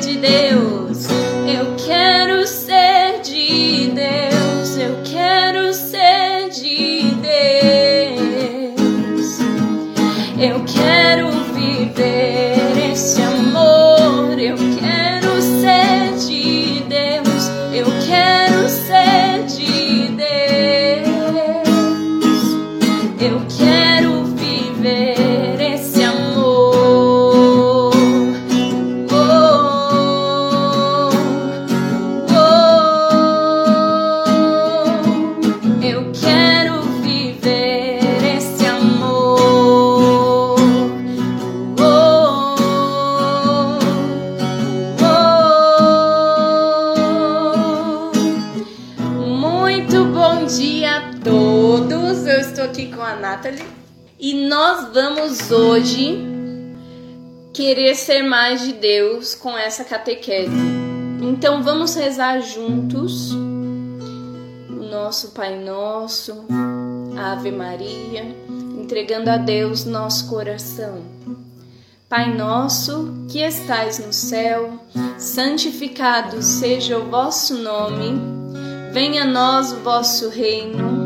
de Deus, Eu estou aqui com a Nathalie e nós vamos hoje querer ser mais de Deus com essa catequese. Então vamos rezar juntos o nosso Pai Nosso, Ave Maria, entregando a Deus nosso coração. Pai nosso, que estais no céu, santificado seja o vosso nome. Venha a nós o vosso reino,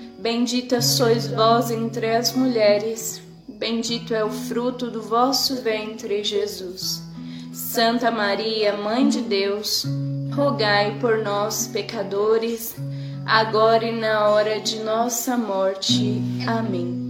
bendita sois vós entre as mulheres, bendito é o fruto do vosso ventre, Jesus. Santa Maria, Mãe de Deus, rogai por nós, pecadores, agora e na hora de nossa morte. Amém.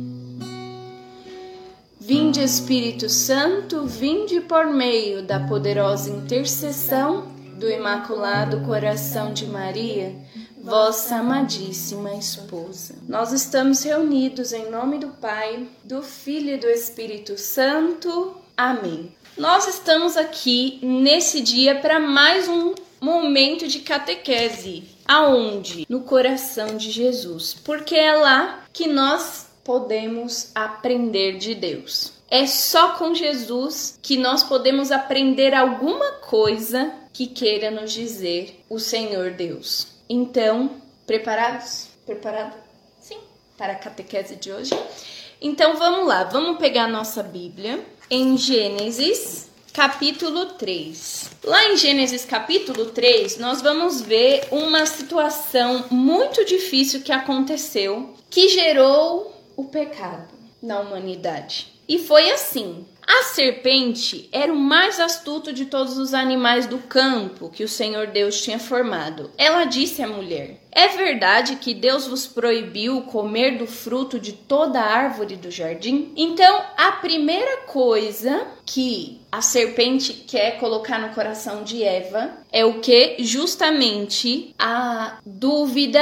Vinde Espírito Santo, vinde por meio da poderosa intercessão do Imaculado Coração de Maria, vossa amadíssima esposa. Nós estamos reunidos em nome do Pai, do Filho e do Espírito Santo. Amém. Nós estamos aqui nesse dia para mais um momento de catequese. Aonde? No coração de Jesus. Porque é lá que nós podemos aprender de Deus. É só com Jesus que nós podemos aprender alguma coisa que queira nos dizer o Senhor Deus. Então, preparados? Preparado? Sim, para a catequese de hoje? Então vamos lá, vamos pegar a nossa Bíblia em Gênesis capítulo 3. Lá em Gênesis capítulo 3, nós vamos ver uma situação muito difícil que aconteceu que gerou o pecado na humanidade. E foi assim: a serpente era o mais astuto de todos os animais do campo que o Senhor Deus tinha formado. Ela disse à mulher: É verdade que Deus vos proibiu comer do fruto de toda árvore do jardim? Então, a primeira coisa que a serpente quer colocar no coração de Eva é o que? Justamente a dúvida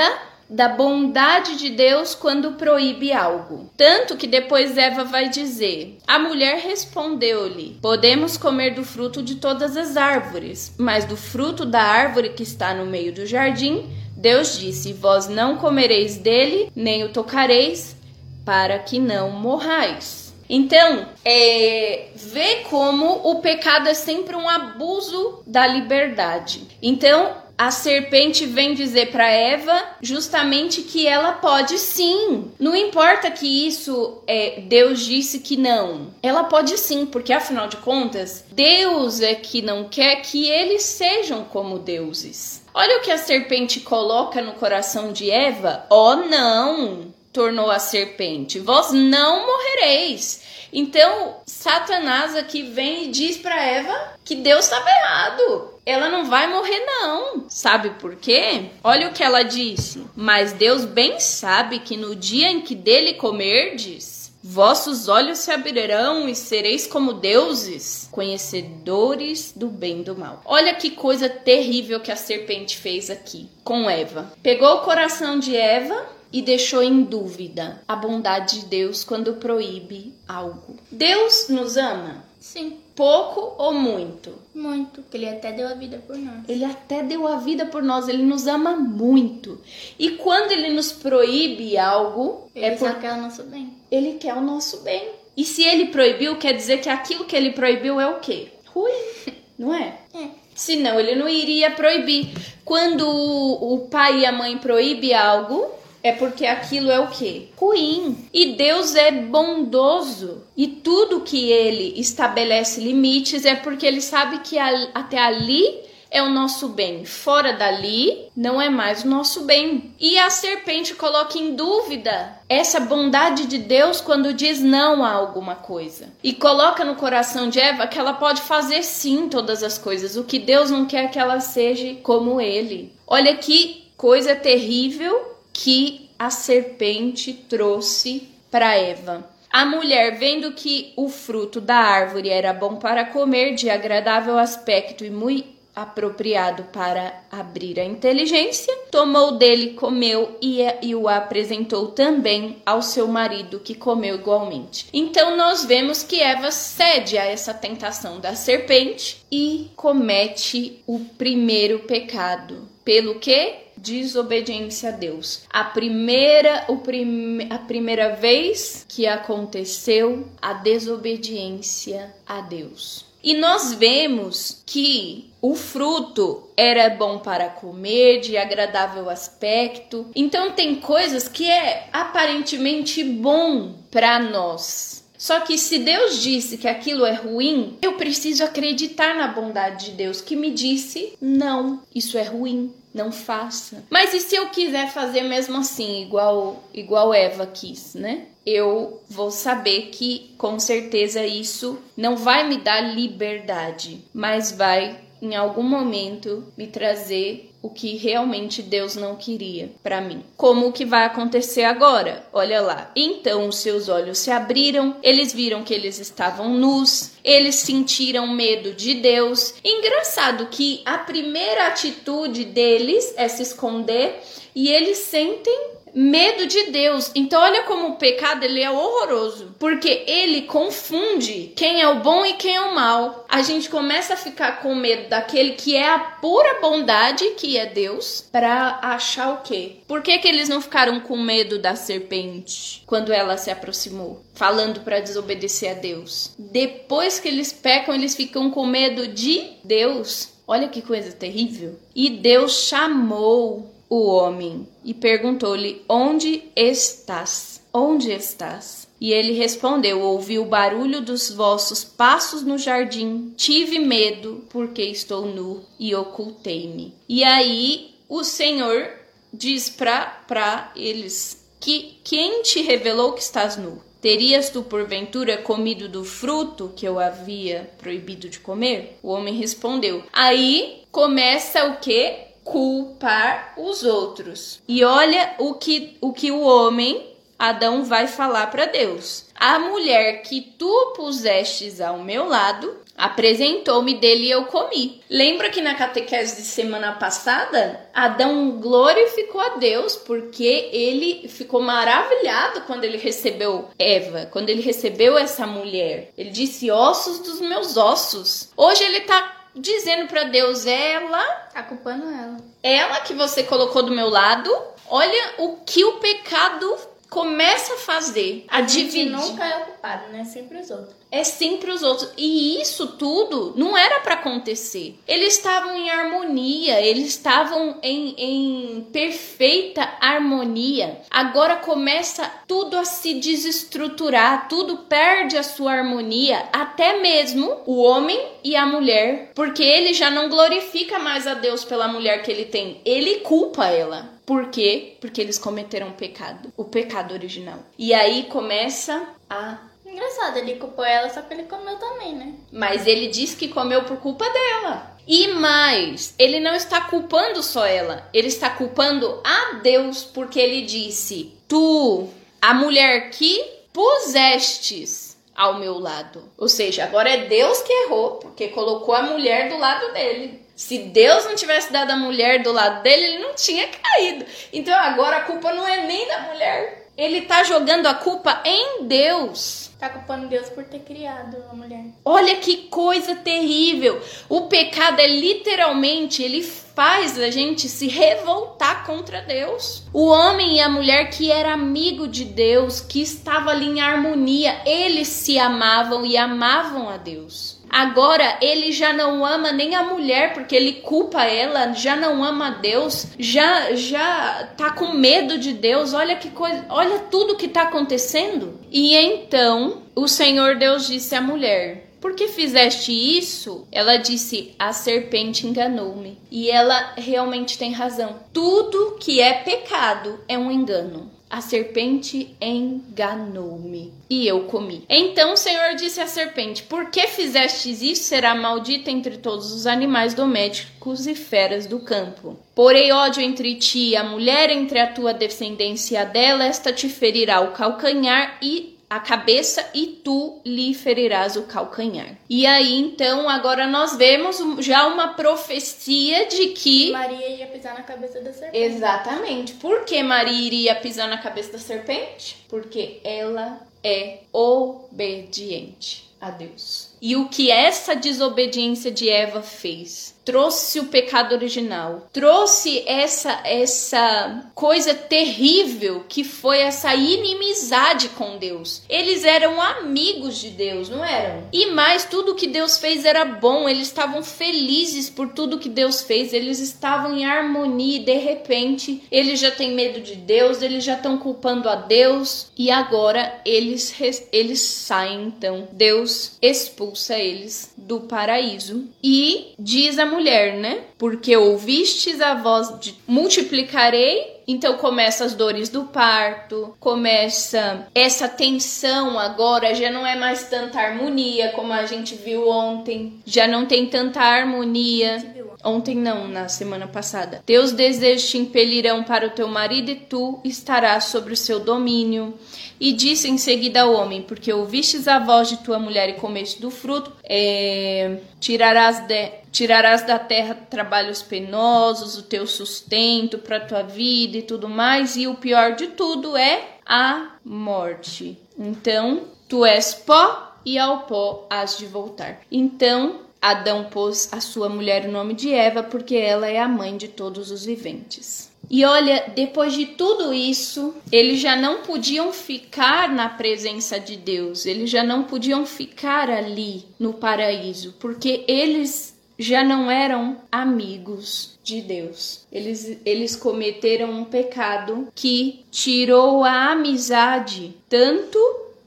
da bondade de Deus quando proíbe algo. Tanto que depois Eva vai dizer: A mulher respondeu-lhe: Podemos comer do fruto de todas as árvores, mas do fruto da árvore que está no meio do jardim, Deus disse: Vós não comereis dele, nem o tocareis, para que não morrais. Então, é, vê como o pecado é sempre um abuso da liberdade. Então, a serpente vem dizer para Eva justamente que ela pode sim. Não importa que isso é, Deus disse que não. Ela pode sim, porque afinal de contas, Deus é que não quer que eles sejam como deuses. Olha o que a serpente coloca no coração de Eva. Oh, não! Tornou a serpente. Vós não morrereis. Então, Satanás aqui vem e diz para Eva que Deus estava errado. Ela não vai morrer, não. Sabe por quê? Olha o que ela disse. Mas Deus bem sabe que no dia em que dele comerdes, Vossos olhos se abrirão e sereis como deuses, conhecedores do bem e do mal. Olha que coisa terrível que a serpente fez aqui com Eva. Pegou o coração de Eva e deixou em dúvida a bondade de Deus quando proíbe algo. Deus nos ama? Sim. Pouco ou muito? Muito, porque ele até deu a vida por nós. Ele até deu a vida por nós, ele nos ama muito. E quando ele nos proíbe algo, ele é porque quer o nosso bem. ele quer o nosso bem. E se ele proibiu, quer dizer que aquilo que ele proibiu é o quê? Ruim, não é? É. Senão ele não iria proibir. Quando o, o pai e a mãe proíbem algo, é porque aquilo é o quê? Ruim. E Deus é bondoso. E tudo que ele estabelece limites é porque ele sabe que até ali é o nosso bem. Fora dali não é mais o nosso bem. E a serpente coloca em dúvida essa bondade de Deus quando diz não a alguma coisa. E coloca no coração de Eva que ela pode fazer sim todas as coisas. O que Deus não quer é que ela seja como ele. Olha que coisa terrível que a serpente trouxe para Eva. A mulher, vendo que o fruto da árvore era bom para comer, de agradável aspecto e muito apropriado para abrir a inteligência, tomou dele, comeu e, e o apresentou também ao seu marido, que comeu igualmente. Então nós vemos que Eva cede a essa tentação da serpente e comete o primeiro pecado. Pelo que? Desobediência a Deus. A primeira, o prime, a primeira vez que aconteceu a desobediência a Deus. E nós vemos que o fruto era bom para comer, de agradável aspecto. Então tem coisas que é aparentemente bom para nós. Só que se Deus disse que aquilo é ruim, eu preciso acreditar na bondade de Deus que me disse: não, isso é ruim, não faça. Mas e se eu quiser fazer mesmo assim, igual igual Eva quis, né? Eu vou saber que com certeza isso não vai me dar liberdade, mas vai em algum momento me trazer o que realmente Deus não queria para mim. Como o que vai acontecer agora? Olha lá. Então os seus olhos se abriram, eles viram que eles estavam nus, eles sentiram medo de Deus. Engraçado que a primeira atitude deles é se esconder e eles sentem medo de Deus. Então olha como o pecado ele é horroroso, porque ele confunde quem é o bom e quem é o mal. A gente começa a ficar com medo daquele que é a pura bondade, que é Deus, para achar o quê? Por que que eles não ficaram com medo da serpente quando ela se aproximou, falando para desobedecer a Deus? Depois que eles pecam, eles ficam com medo de Deus. Olha que coisa terrível. E Deus chamou o homem e perguntou-lhe: Onde estás? Onde estás? E ele respondeu: Ouvi o barulho dos vossos passos no jardim. Tive medo, porque estou nu e ocultei-me. E aí o Senhor diz para eles: que Quem te revelou que estás nu? Terias tu porventura comido do fruto que eu havia proibido de comer? O homem respondeu. Aí começa o que? Culpar os outros. E olha o que o, que o homem, Adão, vai falar para Deus. A mulher que tu pusestes ao meu lado apresentou-me dele e eu comi. Lembra que na catequese de semana passada, Adão glorificou a Deus porque ele ficou maravilhado quando ele recebeu Eva, quando ele recebeu essa mulher. Ele disse: ossos dos meus ossos. Hoje ele tá dizendo para Deus: ela Tá culpando ela. ela que você colocou do meu lado, olha o que o pecado começa a fazer, a, A dividir. nunca é o culpado, né? Sempre os outros. É sempre os outros. E isso tudo não era para acontecer. Eles estavam em harmonia, eles estavam em, em perfeita harmonia. Agora começa tudo a se desestruturar, tudo perde a sua harmonia, até mesmo o homem e a mulher, porque ele já não glorifica mais a Deus pela mulher que ele tem, ele culpa ela. Por quê? Porque eles cometeram um pecado, o pecado original. E aí começa a Engraçado, ele culpou ela, só que ele comeu também, né? mas ele diz que comeu por culpa dela. E mais, ele não está culpando só ela, ele está culpando a Deus porque ele disse: Tu, a mulher que pusestes ao meu lado. Ou seja, agora é Deus que errou, porque colocou a mulher do lado dele. Se Deus não tivesse dado a mulher do lado dele, ele não tinha caído. Então agora a culpa não é nem da mulher. Ele tá jogando a culpa em Deus. Tá culpando Deus por ter criado a mulher. Olha que coisa terrível. O pecado é literalmente, ele faz a gente se revoltar contra Deus. O homem e a mulher que era amigo de Deus, que estava ali em harmonia, eles se amavam e amavam a Deus. Agora ele já não ama nem a mulher porque ele culpa ela, já não ama Deus, já já tá com medo de Deus. Olha que coisa, olha tudo que tá acontecendo. E então o Senhor Deus disse à mulher: por que fizeste isso? Ela disse: A serpente enganou-me. E ela realmente tem razão. Tudo que é pecado é um engano. A serpente enganou-me e eu comi. Então o Senhor disse à serpente: Por que fizestes isso? Será maldita entre todos os animais domésticos e feras do campo. Porém, ódio entre ti e a mulher, entre a tua descendência e a dela, esta te ferirá o calcanhar e a cabeça e tu lhe ferirás o calcanhar. E aí então agora nós vemos já uma profecia de que Maria ia pisar na cabeça da serpente. Exatamente. Por que Maria iria pisar na cabeça da serpente? Porque ela é obediente a Deus. E o que essa desobediência de Eva fez? Trouxe o pecado original, trouxe essa essa coisa terrível que foi essa inimizade com Deus. Eles eram amigos de Deus, não eram? E mais, tudo que Deus fez era bom, eles estavam felizes por tudo que Deus fez, eles estavam em harmonia e de repente eles já têm medo de Deus, eles já estão culpando a Deus e agora eles eles saem então. Deus expulsa eles do paraíso. E diz a mulher, né? Porque ouvistes a voz de multiplicarei então começa as dores do parto, começa essa tensão agora, já não é mais tanta harmonia como a gente viu ontem, já não tem tanta harmonia. Ontem não, na semana passada. Teus desejos te impelirão para o teu marido e tu estarás sobre o seu domínio. E disse em seguida ao homem: Porque ouvistes a voz de tua mulher e comeste do fruto, é, tirarás, de, tirarás da terra trabalhos penosos, o teu sustento para tua vida e tudo mais. E o pior de tudo é a morte. Então, tu és pó e ao pó has de voltar. Então, Adão pôs a sua mulher o nome de Eva, porque ela é a mãe de todos os viventes. E olha, depois de tudo isso, eles já não podiam ficar na presença de Deus, eles já não podiam ficar ali no paraíso, porque eles já não eram amigos de Deus. Eles, eles cometeram um pecado que tirou a amizade. Tanto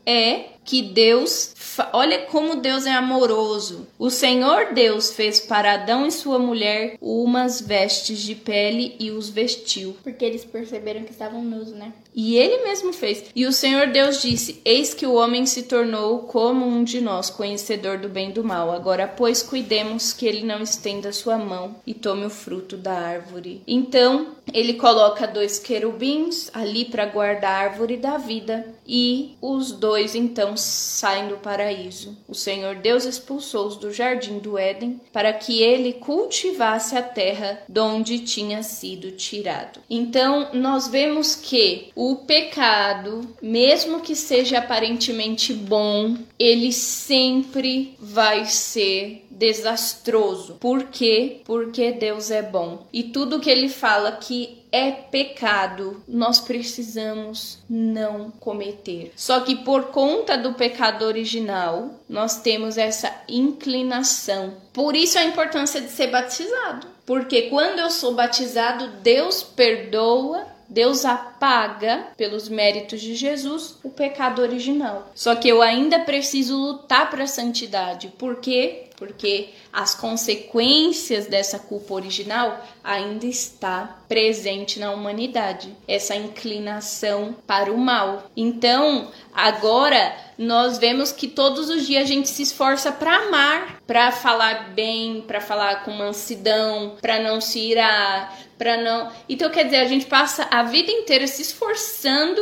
é que Deus, olha como Deus é amoroso. O Senhor Deus fez para Adão e sua mulher umas vestes de pele e os vestiu. Porque eles perceberam que estavam nus, né? E ele mesmo fez. E o Senhor Deus disse: Eis que o homem se tornou como um de nós, conhecedor do bem e do mal. Agora, pois, cuidemos que ele não estenda sua mão e tome o fruto da árvore. Então, ele coloca dois querubins ali para guardar a árvore da vida. E os dois então saem do paraíso. O Senhor Deus expulsou-os do jardim do Éden para que ele cultivasse a terra de onde tinha sido tirado. Então, nós vemos que o pecado, mesmo que seja aparentemente bom, ele sempre vai ser desastroso. Por quê? Porque Deus é bom. E tudo que ele fala que é pecado, nós precisamos não cometer. Só que por conta do pecado original, nós temos essa inclinação. Por isso a importância de ser batizado. Porque quando eu sou batizado, Deus perdoa Deus apaga, pelos méritos de Jesus, o pecado original. Só que eu ainda preciso lutar para a santidade. Por quê? Porque as consequências dessa culpa original ainda está presente na humanidade, essa inclinação para o mal. Então, agora nós vemos que todos os dias a gente se esforça para amar, para falar bem, para falar com mansidão, para não se irar, para não. Então, quer dizer, a gente passa a vida inteira se esforçando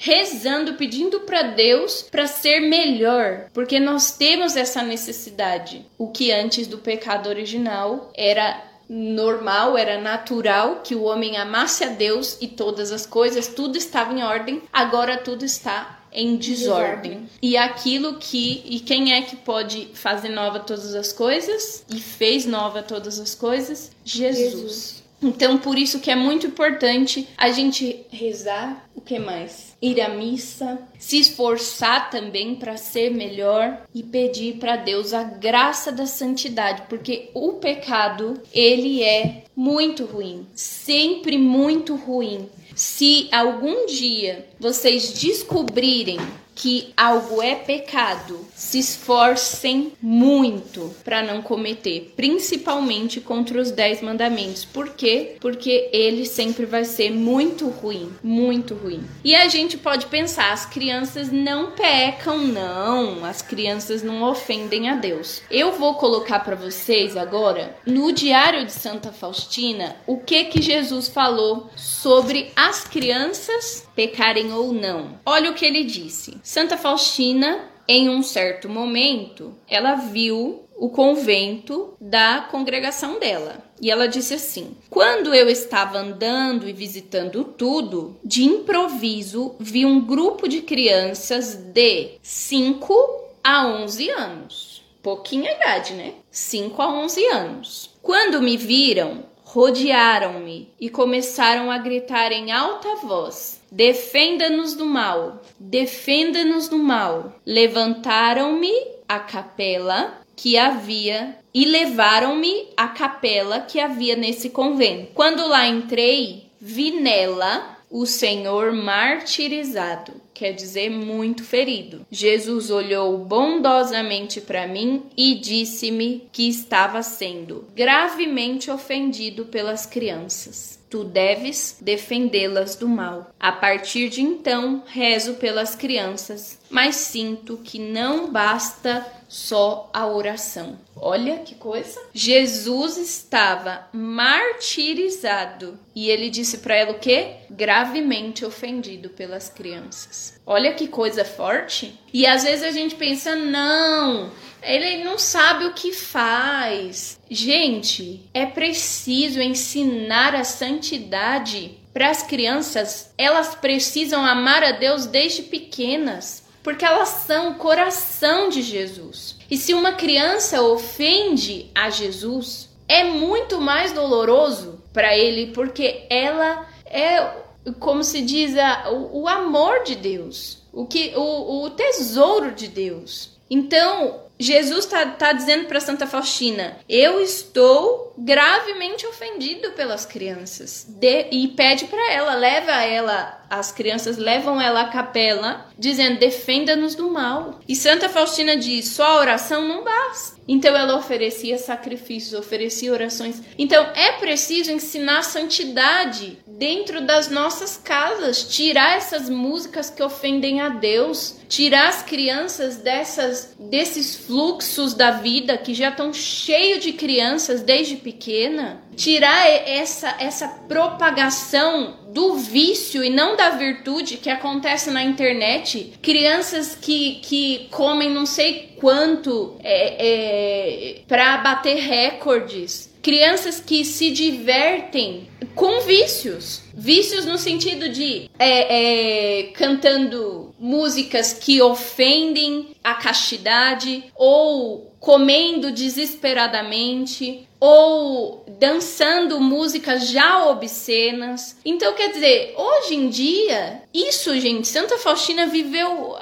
rezando, pedindo para Deus para ser melhor, porque nós temos essa necessidade. O que antes do pecado original era normal, era natural que o homem amasse a Deus e todas as coisas, tudo estava em ordem, agora tudo está em desordem. desordem. E aquilo que e quem é que pode fazer nova todas as coisas e fez nova todas as coisas? Jesus. Jesus. Então, por isso que é muito importante a gente rezar, o que mais? Ir à missa, se esforçar também para ser melhor e pedir para Deus a graça da santidade, porque o pecado, ele é muito ruim, sempre muito ruim. Se algum dia vocês descobrirem que algo é pecado, se esforcem muito para não cometer, principalmente contra os dez mandamentos. Por quê? Porque ele sempre vai ser muito ruim, muito ruim. E a gente pode pensar, as crianças não pecam, não. As crianças não ofendem a Deus. Eu vou colocar para vocês agora no Diário de Santa Faustina o que que Jesus falou sobre as crianças pecarem ou não. Olha o que ele disse. Santa Faustina, em um certo momento, ela viu o convento da congregação dela. E ela disse assim: Quando eu estava andando e visitando tudo, de improviso vi um grupo de crianças de 5 a 11 anos. Pouquinha idade, né? 5 a 11 anos. Quando me viram, rodearam-me e começaram a gritar em alta voz: Defenda-nos do mal, defenda-nos do mal. Levantaram-me a capela que havia e levaram-me à capela que havia nesse convento. Quando lá entrei, vi nela o Senhor martirizado, quer dizer, muito ferido. Jesus olhou bondosamente para mim e disse-me que estava sendo gravemente ofendido pelas crianças. Tu deves defendê-las do mal. A partir de então, rezo pelas crianças, mas sinto que não basta só a oração. Olha que coisa! Jesus estava martirizado e ele disse para ela o quê? Gravemente ofendido pelas crianças. Olha que coisa forte! E às vezes a gente pensa, não, ele não sabe o que faz. Gente, é preciso ensinar a santidade para as crianças. Elas precisam amar a Deus desde pequenas porque elas são o coração de Jesus. E se uma criança ofende a Jesus, é muito mais doloroso para ele, porque ela é, como se diz, a, o, o, amor de Deus, o que o, o tesouro de Deus. Então, Jesus está tá dizendo para Santa Faustina: Eu estou gravemente ofendido pelas crianças. De, e pede para ela, leva ela, as crianças levam ela à capela, dizendo: Defenda-nos do mal. E Santa Faustina diz: Só a oração não basta. Então ela oferecia sacrifícios, oferecia orações. Então é preciso ensinar santidade dentro das nossas casas, tirar essas músicas que ofendem a Deus, tirar as crianças dessas desses fluxos da vida que já estão cheio de crianças desde pequena, tirar essa essa propagação do vício e não da virtude que acontece na internet, crianças que, que comem não sei quanto é, é, para bater recordes, crianças que se divertem com vícios. Vícios no sentido de é, é, cantando músicas que ofendem a castidade ou comendo desesperadamente ou dançando músicas já obscenas. Então, quer dizer, hoje em dia, isso, gente, Santa Faustina viveu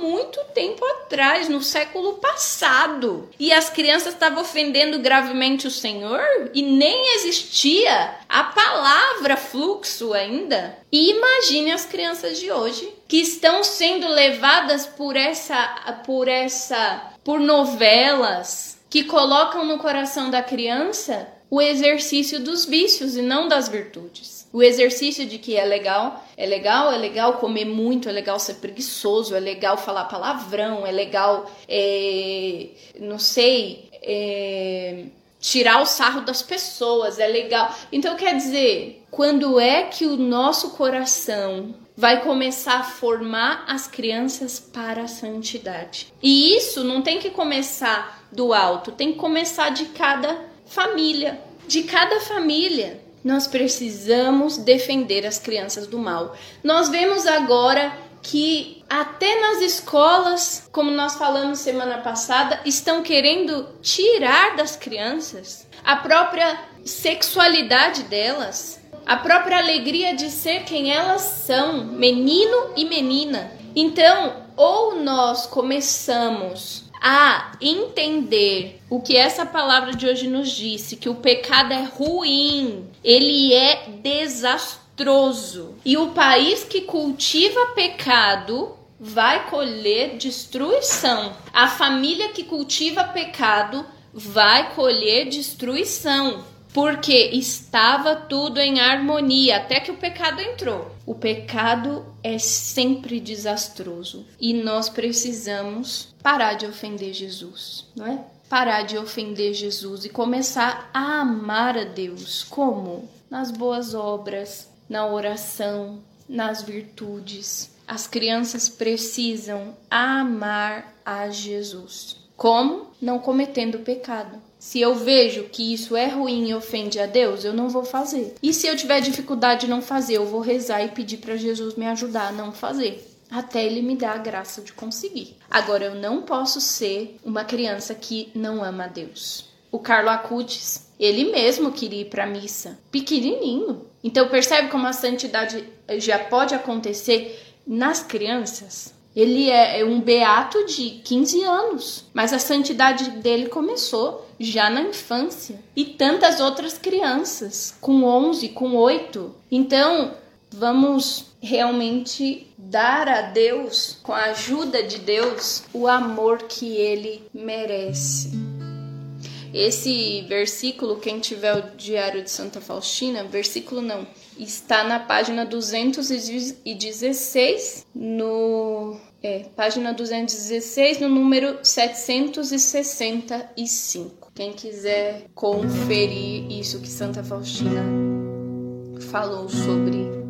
muito tempo atrás, no século passado. E as crianças estavam ofendendo gravemente o Senhor e nem existia a palavra fluxo ainda. E imagine as crianças de hoje que estão sendo levadas por essa por essa por novelas que colocam no coração da criança o exercício dos vícios e não das virtudes. O exercício de que é legal, é legal, é legal comer muito, é legal ser preguiçoso, é legal falar palavrão, é legal, é, não sei, é, tirar o sarro das pessoas, é legal. Então quer dizer, quando é que o nosso coração vai começar a formar as crianças para a santidade. E isso não tem que começar do alto, tem que começar de cada família. De cada família. Nós precisamos defender as crianças do mal. Nós vemos agora que até nas escolas, como nós falamos semana passada, estão querendo tirar das crianças a própria sexualidade delas, a própria alegria de ser quem elas são, menino e menina. Então, ou nós começamos a entender o que essa palavra de hoje nos disse, que o pecado é ruim, ele é desastroso. E o país que cultiva pecado vai colher destruição. A família que cultiva pecado vai colher destruição porque estava tudo em harmonia até que o pecado entrou. O pecado é sempre desastroso e nós precisamos parar de ofender Jesus, não é? Parar de ofender Jesus e começar a amar a Deus. Como? Nas boas obras, na oração, nas virtudes. As crianças precisam amar a Jesus. Como? Não cometendo pecado. Se eu vejo que isso é ruim e ofende a Deus, eu não vou fazer. E se eu tiver dificuldade de não fazer, eu vou rezar e pedir para Jesus me ajudar a não fazer até ele me dar a graça de conseguir. Agora eu não posso ser uma criança que não ama a Deus. O Carlo Acutis, ele mesmo queria ir para a missa, pequenininho. Então percebe como a santidade já pode acontecer nas crianças? Ele é, é um beato de 15 anos, mas a santidade dele começou já na infância. E tantas outras crianças, com 11, com 8. Então, vamos realmente dar a Deus, com a ajuda de Deus, o amor que ele merece. Esse versículo, quem tiver o Diário de Santa Faustina, versículo não, está na página 216 no é, página 216, no número 765. Quem quiser conferir isso que Santa Faustina falou sobre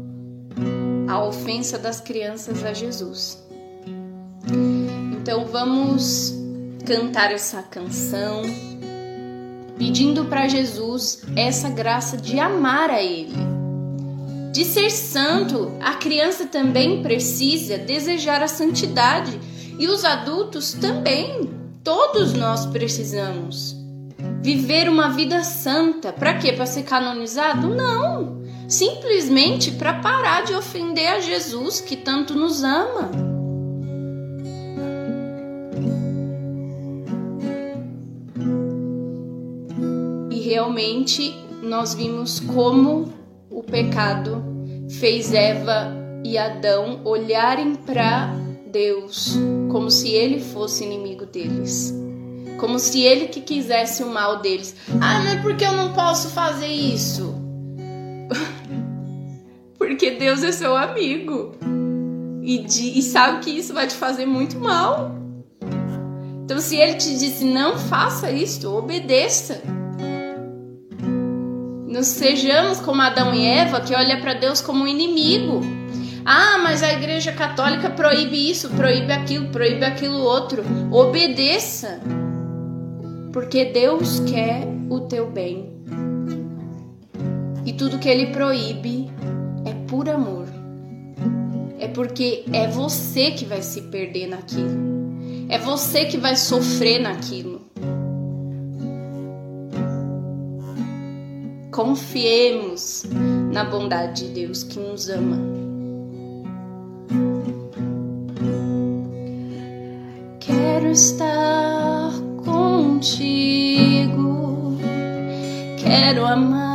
a ofensa das crianças a Jesus. Então vamos cantar essa canção pedindo para Jesus essa graça de amar a Ele de ser santo, a criança também precisa desejar a santidade e os adultos também. Todos nós precisamos viver uma vida santa. Para quê? Para ser canonizado? Não. Simplesmente para parar de ofender a Jesus que tanto nos ama. E realmente nós vimos como o pecado fez Eva e Adão olharem para Deus como se ele fosse inimigo deles. Como se ele que quisesse o mal deles. Ah, mas por que eu não posso fazer isso? Porque Deus é seu amigo. E, de, e sabe que isso vai te fazer muito mal. Então, se ele te disse não faça isso, obedeça. Não sejamos como Adão e Eva, que olha para Deus como um inimigo. Ah, mas a Igreja Católica proíbe isso, proíbe aquilo, proíbe aquilo outro. Obedeça, porque Deus quer o teu bem. E tudo que Ele proíbe por amor. É porque é você que vai se perder naquilo. É você que vai sofrer naquilo. Confiemos na bondade de Deus que nos ama. Quero estar contigo, quero amar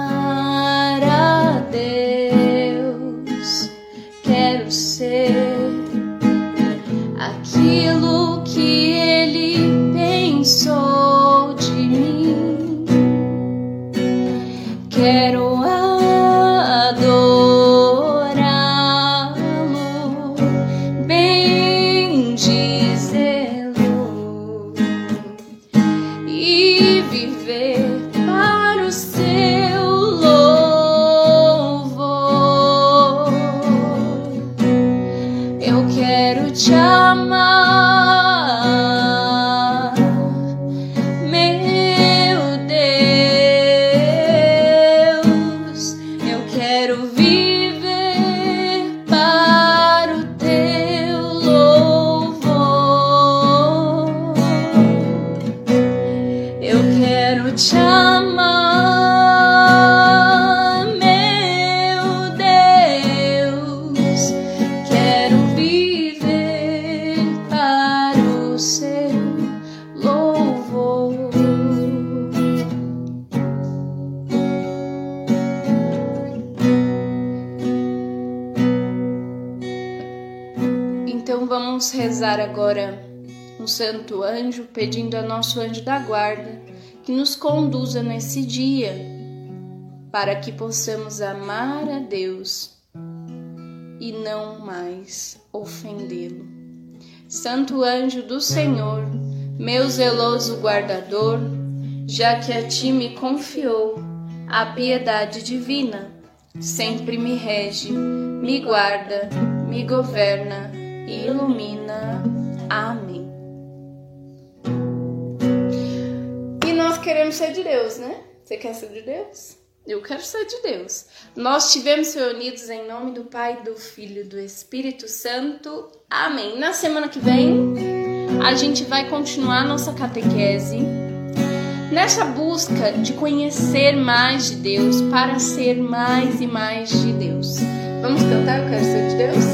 child. Santo anjo pedindo a nosso anjo da guarda que nos conduza nesse dia para que possamos amar a Deus e não mais ofendê-lo. Santo anjo do Senhor, meu zeloso guardador, já que a ti me confiou a piedade divina, sempre me rege, me guarda, me governa e ilumina. Amém. Queremos ser de Deus, né? Você quer ser de Deus? Eu quero ser de Deus. Nós estivemos reunidos em nome do Pai, do Filho e do Espírito Santo. Amém. Na semana que vem, a gente vai continuar nossa catequese nessa busca de conhecer mais de Deus para ser mais e mais de Deus. Vamos cantar Eu quero ser de Deus?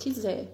Quiser.